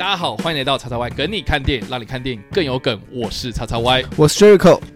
大家好，欢迎来到叉叉 Y 梗你看电影，让你看电影更有梗。我是叉叉 Y，我是 Jericho。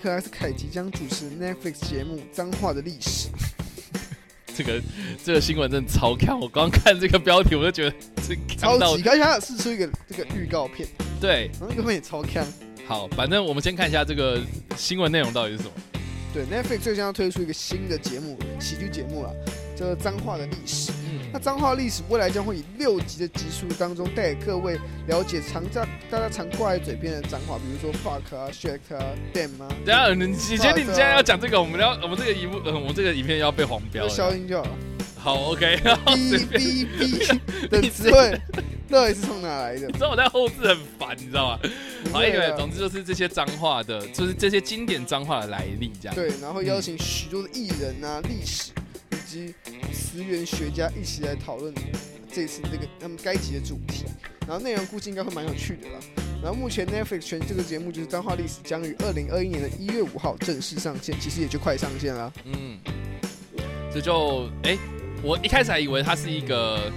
脏话，尼可拉斯凯奇将主持 Netflix 节目《脏话的历史》。这个这个新闻真的超看，我刚看这个标题我就觉得 这超级，而且他有试出一个这个预告片，对。然后那个片也超看。好，反正我们先看一下这个新闻内容到底是什么。对，Netflix 最近要推出一个新的节目，喜剧节目啦，叫做《脏话的历史》。那嗯，脏话历史未来将会以六集的集数当中，带给各位了解常在大家常挂在嘴边的脏话，比如说 fuck 啊、shit 啊、damn 啊，等一下你你觉得你现在要讲这个，我们要我们这个荧幕，呃，我们这个影片要被黄标。消音就好了。好，OK，然后随哔便。哔哔的词汇，到底是从哪来的你？知道我在后置很烦，你知道吗？好，一对啊个总之就是这些脏话的，就是这些经典脏话的来历，这样。对，然后邀请许多的艺人啊、历史以及词源学家一起来讨论这次这个他们该集的主题。然后内容估计应该会蛮有趣的啦。然后目前 Netflix 全这个节目就是《脏话历史》，将于二零二一年的一月五号正式上线，其实也就快上线了。嗯，这就哎、我一开始还以为它是一个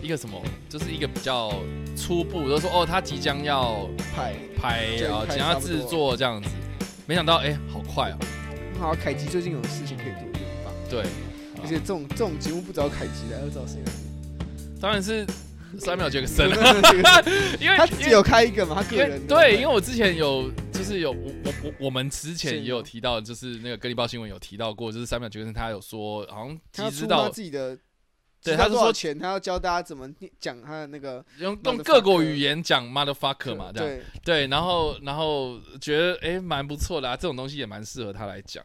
一个什么，就是一个比较初步，就说哦，它即将要拍，拍啊，即将要制作这样子，没想到哎、好快哦。好，凯吉最近有事情可以做，就很棒。对，而且这种这种节目不找凯吉来，要找谁来？当然是三秒杰克森，因为他自己有开一个嘛，他个人对，因为我之前有就是有我我我我们之前也有提到，就是那个格力报新闻有提到过，就是三秒杰克森他有说好像他出他集资到自己的，对，他是说钱，他要教大家怎么讲他的那个用用各国语言讲 motherfucker 嘛，这样对，对，然后然后觉得哎蛮不错的啊，这种东西也蛮适合他来讲。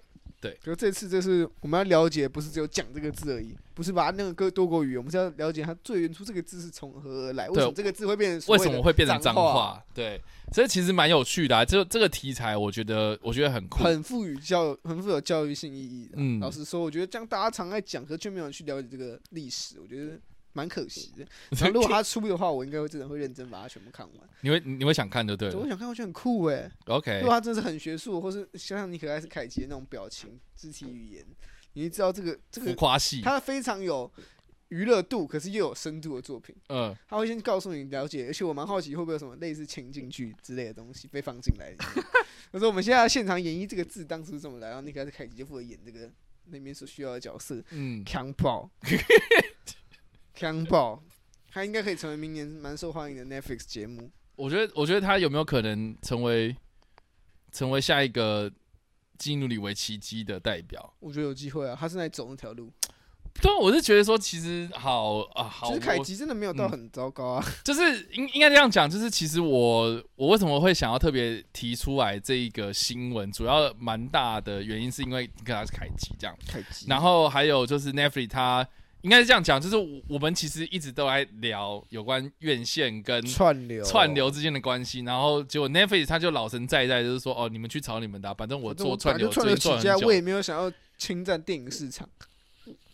可这次就是我们要了解，不是只有讲这个字而已，不是把那个歌多国语言，我们是要了解它最原初这个字是从何而来，为什么这个字会变成为什么会变成脏话？对，所以其实蛮有趣的、啊。这这个题材，我觉得我觉得很酷。很富予教，很富有教育性意义的。嗯老实说，我觉得这样大家常在讲，可却没有人去了解这个历史，我觉得蛮可惜的。然后如果他出的话，我应该会真的会认真把它全部看完。你会你会想看就对了。对我想看，我觉得很酷哎。OK，如果他真的是很学术，或是想想你可爱是凯奇的那种表情、肢体语言，你就知道这个这浮个夸戏。他非常有娱乐度，可是又有深度的作品。嗯，他会先告诉你了解，而且我蛮好奇会不会有什么类似情景剧之类的东西被放进来。可是我们现在现场演绎这个字当时是怎么来，然后你可爱是凯奇就负责演这个那边所需要的角色，嗯，强暴，强暴，他应该可以成为明年蛮受欢迎的 Netflix 节目。我觉得我觉得他有没有可能成为成为下一个基努里维奇基的代表？我觉得有机会啊，他是在走那条路。对啊，我是觉得说，其实好啊，好，其实凯我奇真的没有到嗯很糟糕啊。就是应应该这样讲，就是其实我我为什么会想要特别提出来这一个新闻，主要蛮大的原因是因为他是凯奇这样，凯奇，然后还有就是 Netflix 它应该是这样讲，就是我我们其实一直都在聊有关院线跟串流串流之间的关系，然后结果 Netflix 他就老神在在，就是说哦，你们去炒你们的啊、反正我做串流串流起家，最近做很久我也没有想要侵占电影市场。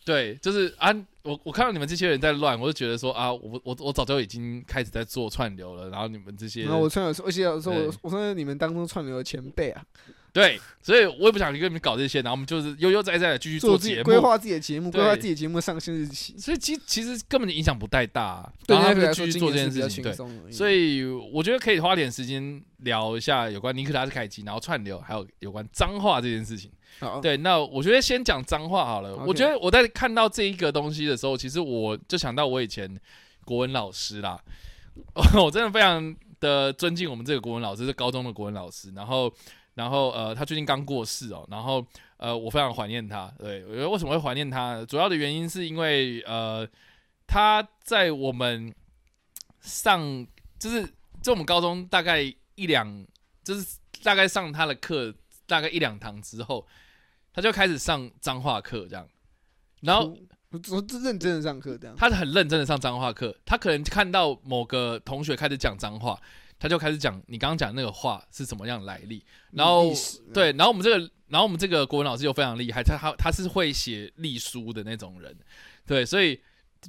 对，就是啊，我我看到你们这些人在乱，我就觉得说啊，我我我早就已经开始在做串流了，然后你们这些然后我串流说，而且有时候我对我算是你们当中串流的前辈啊，对，所以我也不想去跟你们搞这些，然后我们就是悠悠哉哉的继续做自己。规划自己的节目，规划自己的节目上线日期。所以其其实根本就影响不太大、啊，对然后就继续做这件事情。对。所以我觉得可以花点时间聊一下有关尼克拉斯凯奇，然后串流，还有有关脏话这件事情。对，那我觉得先讲脏话好了。我觉得我在看到这一个东西的时候，其实我就想到我以前国文老师啦，我真的非常的尊敬我们这个国文老师，是高中的国文老师。然后，然后呃，他最近刚过世哦，然后呃，我非常怀念他。对，我觉得为什么会怀念他呢？主要的原因是因为呃，他在我们上就是就我们高中大概一两，就是大概上他的课大概一两堂之后，他就开始上脏话课这样，然后我我认真的上课这样，他很认真的上脏话课，他可能看到某个同学开始讲脏话，他就开始讲你刚刚讲那个话是什么样的来历，然后对，然后我们这个，然后我们这个国文老师又非常厉害，他他他是会写隶书的那种人，对，所以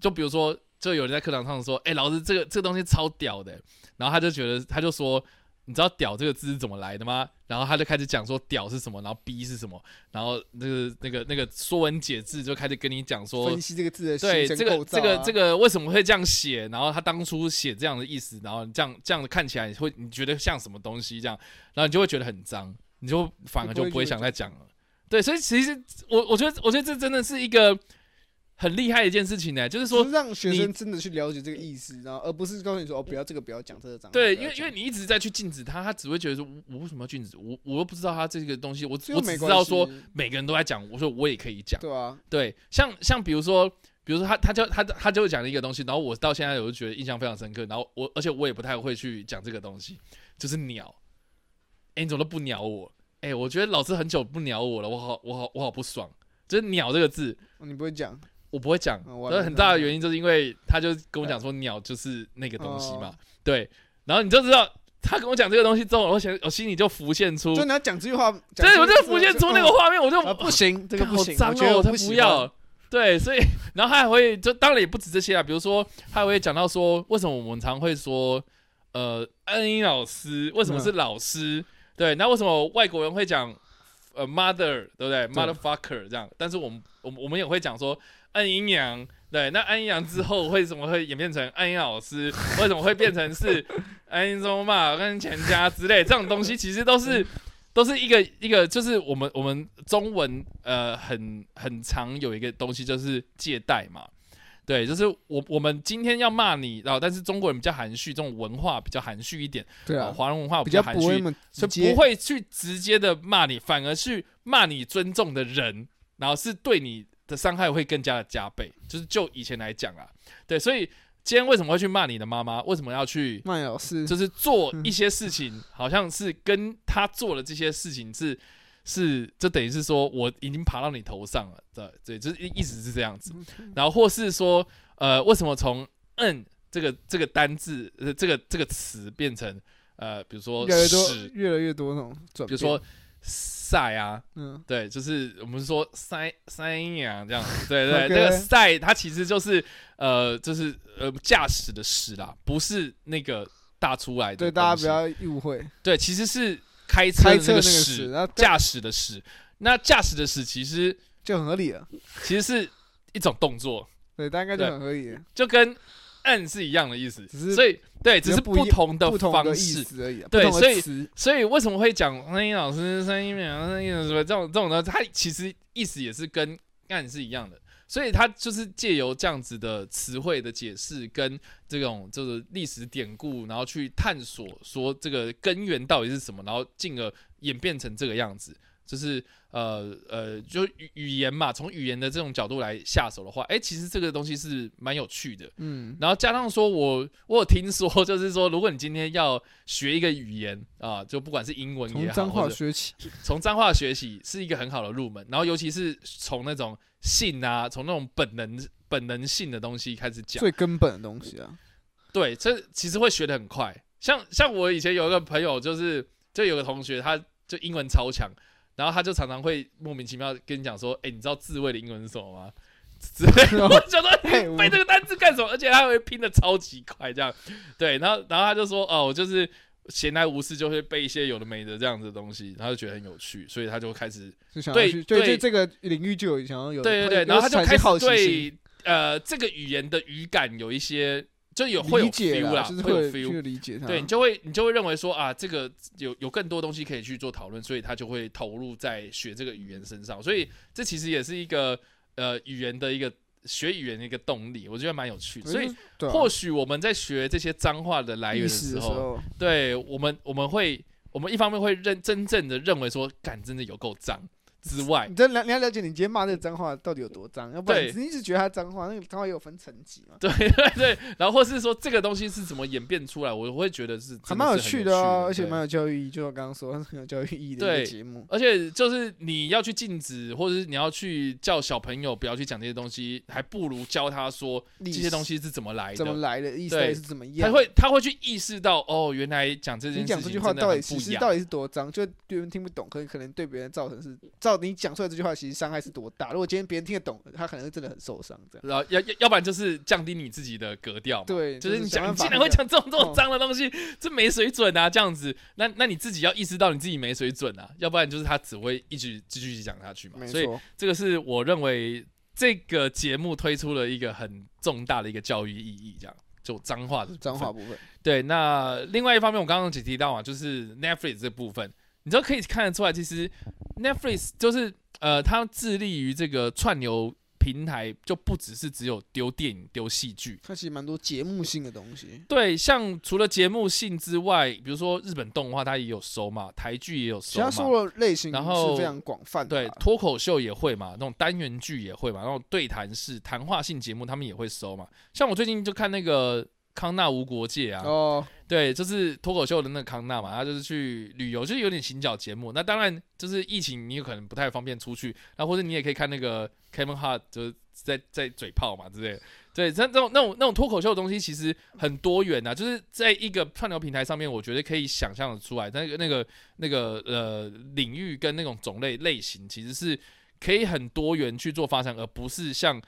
就比如说，就有人在课堂上说，哎、老师这个这个东西超屌的，然后他就觉得他就说，你知道“屌”这个字是怎么来的吗？然后他就开始讲说“屌”是什么，然后“逼”是什么，然后那个那个那个《说文解字》就开始跟你讲说分，析这个字的对这个这个这个为什么会这样写？然后他当初写这样的意思，然后这样这样看起来会你觉得像什么东西这样，然后你就会觉得很脏，你就反而就不会想再讲了。对，所以其实我我觉得我觉得这真的是一个很厉害的一件事情呢，就是说是让学你生真的去了解这个意思，然后而不是告诉你说哦，不要这个，不要讲这个。对，因为因为你一直在去禁止他，他只会觉得说，我我为什么要禁止？我我又不知道他这个东西，我我只知道说每个人都在讲，我说我也可以讲。对啊，对，像像比如说，比如说他他就他他就会讲一个东西，然后我到现在我就觉得印象非常深刻，然后我而且我也不太会去讲这个东西，就是鸟。哎，你怎么都不鸟我？哎，我觉得老师很久不鸟我了，我好我好我好不爽。就是“鸟”这个字，哦你不会讲，我不会讲，那很大的原因就是因为他就跟我讲说鸟就是那个东西嘛，对，然后你就知道他跟我讲这个东西之后，我想我心里就浮现出，就你要讲这句话，讲对，我就浮现出那个嗯画面，我就啊不行，这个不行，我觉得我不要。。对，所以然后他还会就当然也不止这些啊，比如说他还会讲到说，为什么我们常会说呃恩英老师为什么是老师？对，那为什么外国人会讲呃 mother 对不对？motherfucker 这样，但是我们我们我们也会讲说恩阴阳。对，那安阴阳之后为什么会演变成安阴老师？为什么会变成是安阴中嘛跟全家之类这种东西？其实都是都是一个一个，就是我们我们中文呃很很常有一个东西就是借贷嘛，对，就是我我们今天要骂你，然后但是中国人比较含蓄，这种文化比较含蓄一点，对华人文化比较含蓄，就不会那么所以不会去直接的骂你，反而去骂你尊重的人，然后是对你的伤害会更加的加倍，就是就以前来讲啊，对，所以今天为什么会去骂你的妈妈？为什么要去骂老师，就是做一些事情，好像是跟他做的这些事情是是，就等于是说我已经爬到你头上了，对对，就是意意思是这样子。然后或是说，呃，为什么从“嗯”这个这个单字，呃，这个这个词变成呃，比如说越来越多屎，越来越多那种，比如说晒啊，嗯，对，就是我们说塞塞呀这样，对对这个赛它其实就是呃，就是呃驾驶的驶啦，不是那个大出来的。对大家不要误会，对，其实是开车的那个驶，，驾驶的驶。那驾驶的驶其实就很合理了，其实是一种动作，对，大概就很合理，就跟按是一样的意思，只是所以对，只是不同的方式。思而已啊，对所以，所以为什么会讲声音老师、声音秒、声音什么这种这种呢？它其实意思也是跟暗是一样的，所以它就是借由这样子的词汇的解释跟这种就是历史典故，然后去探索说这个根源到底是什么，然后进而演变成这个样子。就是呃呃，就语语言嘛，从语言的这种角度来下手的话，哎、其实这个东西是蛮有趣的。嗯，然后加上说我，我有听说，就是说，如果你今天要学一个语言啊，就不管是英文也好，从脏话学起，从脏话学习，是一个很好的入门。然后尤其是从那种性啊，从那种本能本能性的东西开始讲，最根本的东西啊，对，这其实会学的很快。像像我以前有一个朋友，就是就有个同学，他就英文超强，然后他就常常会莫名其妙跟你讲说，哎、你知道自慰的英文是什么吗？之类的，我想说你背这个单词干什么？而且他会拼的超级快，这样对。然后然后他就说，哦，我就是闲来无事就会背一些有的没的这样子的东西，然后就觉得很有趣，所以他就开始对对对对这个领域就有想要有，对对对，然后他就开始对呃这个语言的语感有一些就有会有 feel 啦，就是会有 feel。理解他，对你就会你就会认为说啊，这个有有更多东西可以去做讨论，所以他就会投入在学这个语言身上。所以这其实也是一个呃语言的一个学语言的一个动力，我觉得蛮有趣的。所以啊或许我们在学这些脏话的来源的时候，史的时候，对我们我们会我们一方面会认真正的认为说，感真的有够脏，之外你，真了，你要了解你今天骂这个脏话到底有多脏，要不然对你一直觉得它脏话，那个脏话也有分层级嘛，对对对，然后或是说这个东西是怎么演变出来，我会觉得是还蛮有趣的啊，而且蛮有教育意义，就我刚刚说，很有教育意义的一个节目。而且就是你要去禁止，或者是你要去叫小朋友不要去讲这些东西，还不如教他说这些东西是怎么来的怎么。来的，意思是怎么样？他会他会去意识到哦，原来讲这件事情你讲这句话到底。其实到底是多脏，就别人听不懂，可能可能对别人造成是照你讲出来这句话，其实伤害是多大。如果今天别人听得懂，他可能是真的很受伤。这样。然后要要要不然就是降低你自己的格调嘛，对就是你讲，想你竟然会讲这种这种哦脏的东西，这没水准啊，这样子，那那你自己要意识到你自己没水准啊，要不然就是他只会一直继续讲下去嘛。所以这个是我认为这个节目推出了一个很重大的一个教育意义，这样就脏话的脏话部分，对，那另外一方面，我刚刚只提到啊，就是 Netflix 这部分，你知道可以看得出来，其实 Netflix 就是呃，它致力于这个串流平台，就不只是只有丢电影、丢戏剧。它其实蛮多节目性的东西。对，像除了节目性之外，比如说日本动画它也有收嘛，台剧也有其他收嘛，收的类型然后是非常广泛的对。，脱口秀也会嘛，那种单元剧也会嘛，然后对谈式、谈话性节目他们也会收嘛。像我最近就看那个康纳无国界啊，哦，对，就是脱口秀的那个康纳嘛，他就是去旅游，就是有点行脚节目。那当然就是疫情，你有可能不太方便出去，那或者你也可以看那个 Kevin Hart 就是在在嘴炮嘛之类的。对，像这种那种那种脱口秀的东西，其实很多元啊，就是在一个串流平台上面，我觉得可以想象的出来，那个那个那个呃领域跟那种种类类型，其实是可以很多元去做发展，而不是像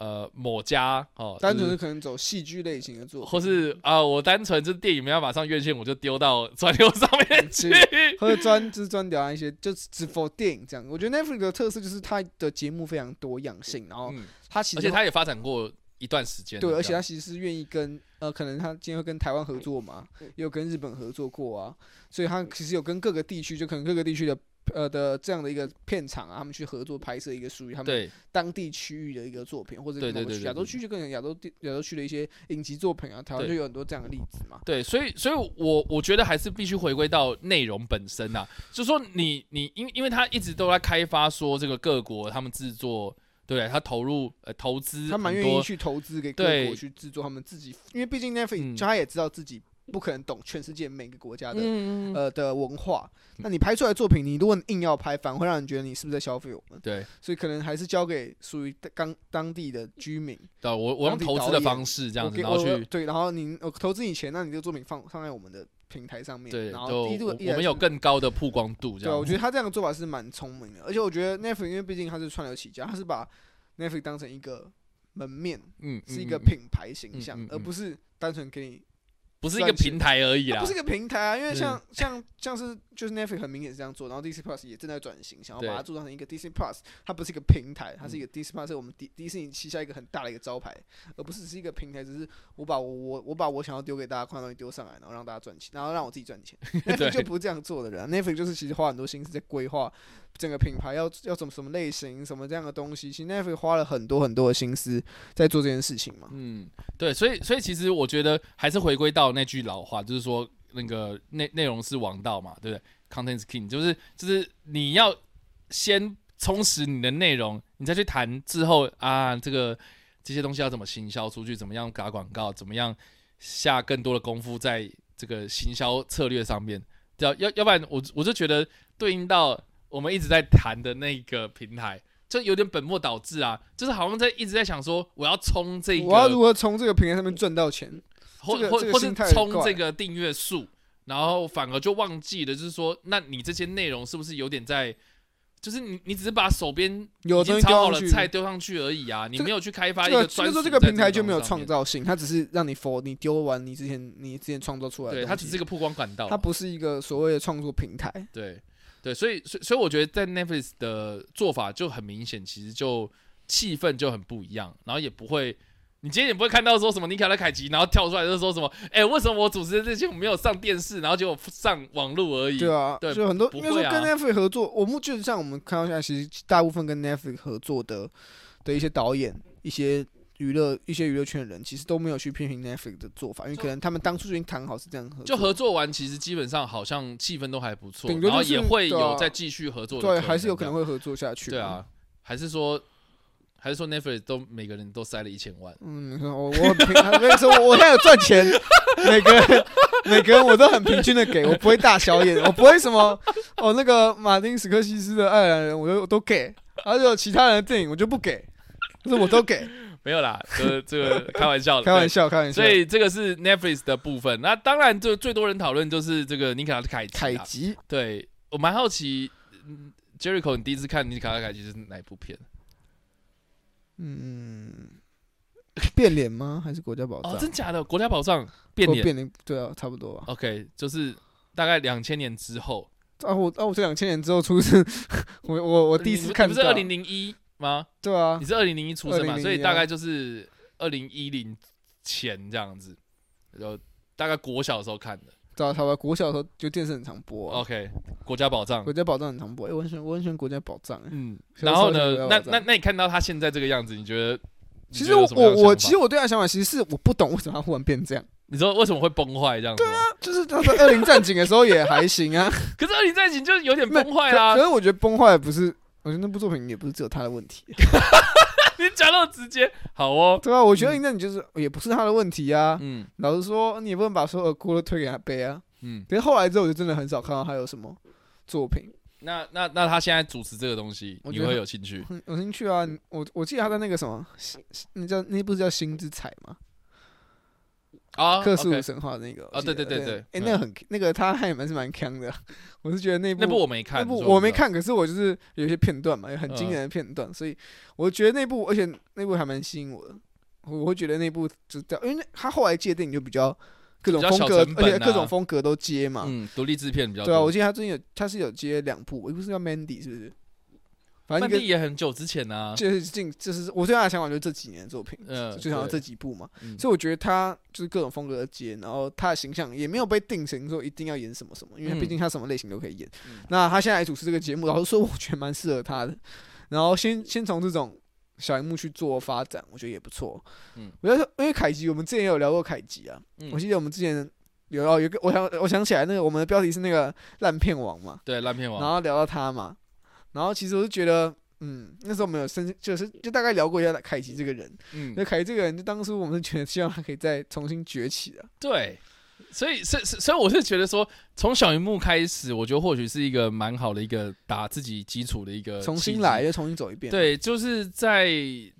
呃某家哦，单纯是可能走戏剧类型的作品，或是啊、我单纯就是电影没办法上院线，我就丢到专流上面去。或者专就是专聊一些就是只 for 电影这样。我觉得 Netflix 的特色就是它的节目非常多样性，然后嗯，它其实而且他也发展过一段时间。对，而且这样他其实是愿意跟呃，可能他今天会跟台湾合作嘛，也有跟日本合作过啊，所以他其实有跟各个地区，就可能各个地区的呃的这样的一个片场啊，他们去合作拍摄一个属于他们当地区域的一个作品，或者亚洲区就更亚洲地亚洲区的一些影集作品啊，台湾就有很多这样的例子嘛。对，所以所以我我觉得还是必须回归到内容本身啊，就说你你因为因为他一直都在开发说这个各国他们制作，对？他投入呃投资他蛮，愿意去投资给各国去制作他们自己，因为毕竟 Netflix 嗯他也知道自己不可能懂全世界每个国家的、嗯，呃的文化，那你拍出来的作品，你如果硬要拍，反而会让人觉得你是不是在消费我们？对，所以可能还是交给属于当当地的居民，对，我我用投资的方式这样子，然后去对，然后你我投资你钱，那你这个作品放放在我们的平台上面，对，然后低度我我们有更高的曝光度这样。对。我觉得他这样的做法是蛮聪明的，而且我觉得 Netflix 因为毕竟他是串流起家，他是把 Netflix 当成一个门面，嗯，是一个品牌形象嗯嗯，而不是单纯给你不是一个平台而已啦。不是。一个平台啊，因为是像像像是就是 Netflix 很明显是这样做，然后 DC Plus 也正在转型，想要把对它做成一个 DC Plus，它不是一个平台，它是嗯一个 DC Plus 是我们迪迪士尼旗下一个很大的一个招牌，而不是只是一个平台，只是我把我我我把我想要丢给大家看的东西丢上来，然后让大家赚钱，然后让我自己赚钱。Netflix 就不是这样做的人啊，Netflix 就是其实花很多心思在规划整个品牌要要怎么什么类型什么这样的东西，其实 Netflix 花了很多很多的心思在做这件事情嘛。嗯，对，所以所以其实我觉得还是回归到那句老话，就是说那个内内容是王道嘛，对不对？Content is king，就是就是你要先充实你的内容，你再去谈之后啊，这个这些东西要怎么行销出去，怎么样打广告，怎么样下更多的功夫在这个行销策略上面。要要要不然我我就觉得对应到我们一直在谈的那个平台，就有点本末倒置啊，就是好像在一直在想说我要冲这个，我要如何从这个平台上面赚到钱？或这个或或是冲这个订阅数，然后反而就忘记了，就是说，那你这些内容是不是有点在，就是你你只是把手边有东已经炒好了菜丢上去而已啊，你没有去开发一个就是说这个平台就没有，创造性，它只是让你 for 你丢完你之前你之前创作出来的对，它只是一个曝光管道它，不是一个所谓的创作平台。对对，所以所以所以我觉得在 Netflix 的做法就很明显，其实就气氛就很不一样，然后也不会。你今天也不会看到说什么尼卡拉凯奇，然后跳出来就说什么，哎、为什么我主持的这些我没有上电视，然后结果上网络而已？对啊，对就很多因为啊应该说跟 Netflix 合作，我们就像我们看到现在，其实大部分跟 Netflix 合作的的一些导演、一些娱乐一些娱乐圈的人，其实都没有去批评 Netflix 的做法，因为可能他们当初就已经谈好是这样合作，就合作完，其实基本上好像气氛都还不错，然后也会有再继续合作的对，还是有可能会合作下去。对，啊，还是说还是说 Netflix 都每个人都塞了一千万，嗯，我我很平，我跟你说，我现在有赚钱，每个人每个人我都很平均的给，我不会大小眼，我不会什么哦那个马丁斯科西斯的爱尔兰人，我都我都给，而且有其他人的电影我就不给，就是我都给，没有啦，这这个开玩笑的，开玩笑，开玩笑。所以这个是 Netflix 的部分。那当然，就最多人讨论就是这个尼卡凯。凯吉，对我蛮好奇、嗯、，Jericho，你第一次看尼卡凯奇是哪一部片？嗯，变脸吗？还是国家宝藏？哦，真假的？国家宝藏变脸。变脸，对啊，差不多吧。OK，就是大概两千年之后。啊，我啊，我这两千年之后出生，我我我第一次看不是二，零零一吗？对啊你，是二零零一出生嘛？所以大概就是二零一零前这样子，然后大概国小的时候看的。对啊，差不多。国小的时候就电视很常播啊，OK，国家宝藏国。家宝藏很常播。哎，我很喜欢，我很喜欢国家宝藏。哎，嗯，然后呢？那那那你看到他现在这个样子，你觉得？其实我我我其实我对他的想法，其实是我不懂为什么他忽然变这样。你说为什么会崩坏这样子？对啊，就是他在二零战警的时候也还行啊，可是二零战警就有点崩坏啦可可。是我觉得崩坏不是，我觉得那部作品也不是只有他的问题，你讲那么直接，好哦。对啊，我觉得二零战警就是也不是他的问题啊。嗯老实说，你也不能把所有的锅都推给他背啊。嗯，可是后来之后，我就真的很少看到他有什么作品。那那那他现在主持这个东西，你觉得会有兴趣？很有兴趣啊！我我记得他在那个什么，那叫那部是叫《星之彩》吗？啊克苏鲁神话那个啊对对对对对哎，嗯那个很那个他还蛮是蛮强的，我是觉得那部那部我没看，那部。我没看，可是我就是有一些片段嘛，有很惊嗯人的片段，所以我觉得那部，而且那部还蛮吸引我的。我我会觉得那部就这样，因为他后来接电影就比较各种风格，而且各种啊风格都接嘛。嗯，独立制片比较对啊，我。记得他最近有他是有接两部，一部是叫 Mandy 是不是？反正也很久之前呢。就是近，就是我最大的想法就是这几年的作品，嗯，就想到这几部嘛。嗯所以我觉得他就是各种风格的接，然后他的形象也没有被定型说一定要演什么什么，因为嗯毕竟他什么类型都可以演。嗯那他现在来主持这个节目，老实说，我觉得蛮适合他的。然后先先从这种小荧幕去做发展，我觉得也不错。嗯，我觉得，因为凯吉，我们之前也有聊过凯吉啊。嗯我记得我们之前有哦，有个，我想我想起来，那个我们的标题是那个烂片王嘛，对烂片王。然后聊到他嘛，然后其实我就觉得。嗯，那时候我们有深，就是就大概聊过一下凯奇这个人。嗯那，凯奇这个人，就当初我们是觉得希望他可以再重新崛起的。对，所以所以所以我是觉得说，从小荧幕开始，我觉得或许是一个蛮好的一个打自己基础的一个重新来，又重新走一遍。，对，就是在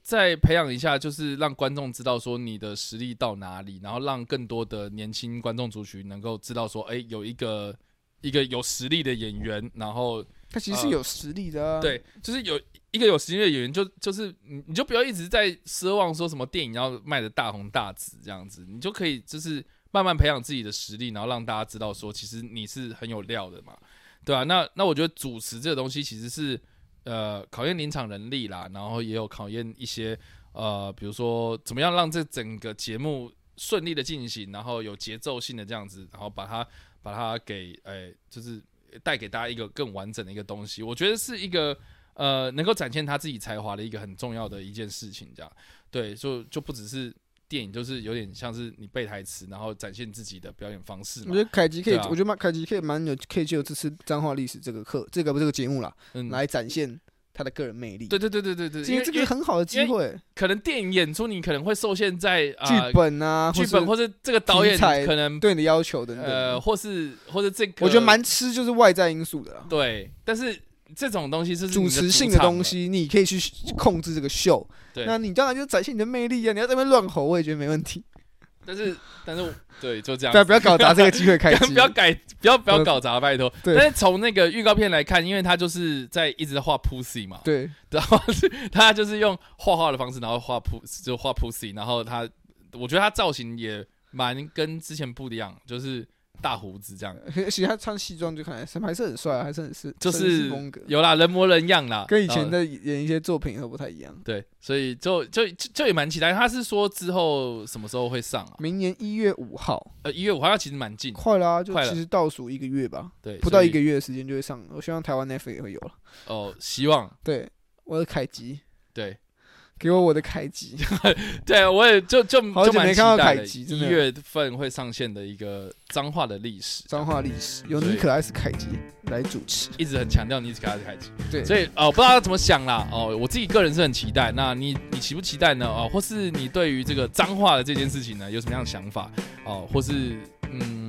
再培养一下，就是让观众知道说你的实力到哪里，然后让更多的年轻观众族群能够知道说，哎、有一个一个有实力的演员，然后他其实是有实力的、啊。，对，就是有一个有实力的演员就，就是你你就不要一直在奢望说什么电影要卖的大红大紫这样子，你就可以就是慢慢培养自己的实力，然后让大家知道说，其实你是很有料的嘛，对啊，那那我觉得主持这个东西其实是呃考验临场能力啦，然后也有考验一些呃，比如说怎么样让这整个节目顺利的进行，然后有节奏性的这样子，然后把它把它给诶、就是带给大家一个更完整的一个东西，我觉得是一个呃能够展现他自己才华的一个很重要的一件事情，这样。对，就就不只是电影，就是有点像是你背台词，然后展现自己的表演方式我觉，得凯吉可以，啊。我觉得蛮凯吉可以蛮有，可以就有这次脏话历史这个课，这个不是这个节目啦，嗯，来展现他的个人魅力。对对对对对对，因为因为个很好的机会，可能电影演出你可能会受限在啊剧本啊，剧本或者这个导演可能对你的要求等等。呃，或是或者这个，我觉得蛮吃就是外在因素的啦。对，但是这种东西是主持性的东，西，你可以去控制这个秀。对那你当然就展现你的魅力啊！你要在那边乱吼，我也觉得没问题。但是但是对，就这样不要不要搞砸这个机会，开不要吉。不要改，不要不要搞砸，拜托。对但是从那个预告片来看，因为他就是在一直在画 pussy 嘛，对，然后是他就是用画画的方式，然后画 pussy 就画 pussy，然后他我觉得他造型也蛮跟之前不一样，就是大胡子这样，其实他穿西装就看来还是很帅啊，还是很是就是风格，有啦人模人样啦，跟以前的演一些作品都不太一样。对，所以就就就就也蛮期待。他是说之后什么时候会上啊？明年一月五号，呃，一月五号其实蛮近，快啦、就其实倒数一个月吧，对，不到一个月的时间就会上。我希望台湾 Netflix 也会有了。哦，希望对，我的凯吉，对给我我的凯吉。对，我也就就好久就蛮没看到凯吉一月份会上线的一个脏话的历史，脏话历史由尼可拉斯凯吉来主持。一直很强调尼斯卡斯凯吉。对，所以哦，不知道他怎么想啦哦，我自己个人是很期待。那你你期不期待呢？哦，或是你对于这个脏话的这件事情呢，有什么样的想法？哦，或是嗯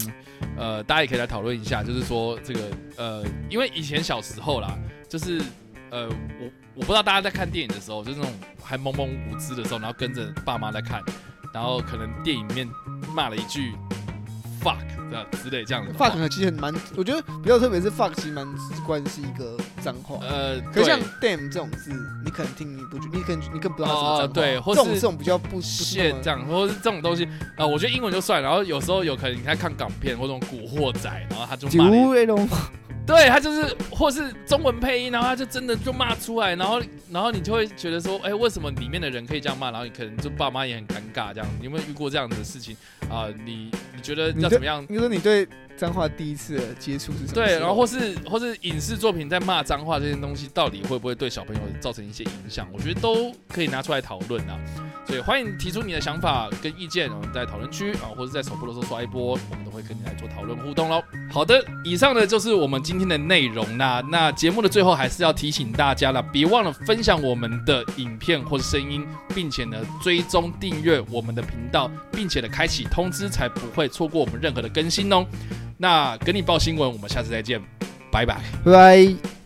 呃，大家也可以来讨论一下，就是说这个呃，因为以前小时候啦，就是呃，我我不知道大家在看电影的时候，就是那种还懵懵无知的时候，然后跟着爸妈在看，然后可能电影里面骂了一句 fuck 这样之类这样的 fuck 其实很蛮，我觉得比较特别是 fuck 其实蛮直观是一个脏话。呃，可是像 damn 这种字，你可能听你不觉，你可能你更不知道它是哦脏话。对或是这种比较不不是那么线这样，或者是这种东西，啊，我觉得英文就算，然后有时候有可能你在看港片或者那种古惑仔，然后他就骂了一，九那种对他就是，或是中文配音，然后他就真的就骂出来，然后然后你就会觉得说，哎，为什么里面的人可以这样骂，然后你可能就爸妈也很尴尬，这样，你有没有遇过这样的事情啊？你你觉得要怎么样？你说你对脏话第一次的接触是什么？对，然后或是或是影视作品在骂脏话这件东西，到底会不会对小朋友造成一些影响？我觉得都可以拿出来讨论啊。所以欢迎提出你的想法跟意见，我们在讨论区啊，或者在首播的时候刷一波，我们都会跟你来做讨论互动喽。好的，以上呢就是我们今天的内容啦。那节目的最后还是要提醒大家了，别忘了分享我们的影片或是声音，并且呢追踪订阅我们的频道，并且呢开启通知，才不会错过我们任何的更新哦。那跟你报新闻，我们下次再见，拜拜。拜拜。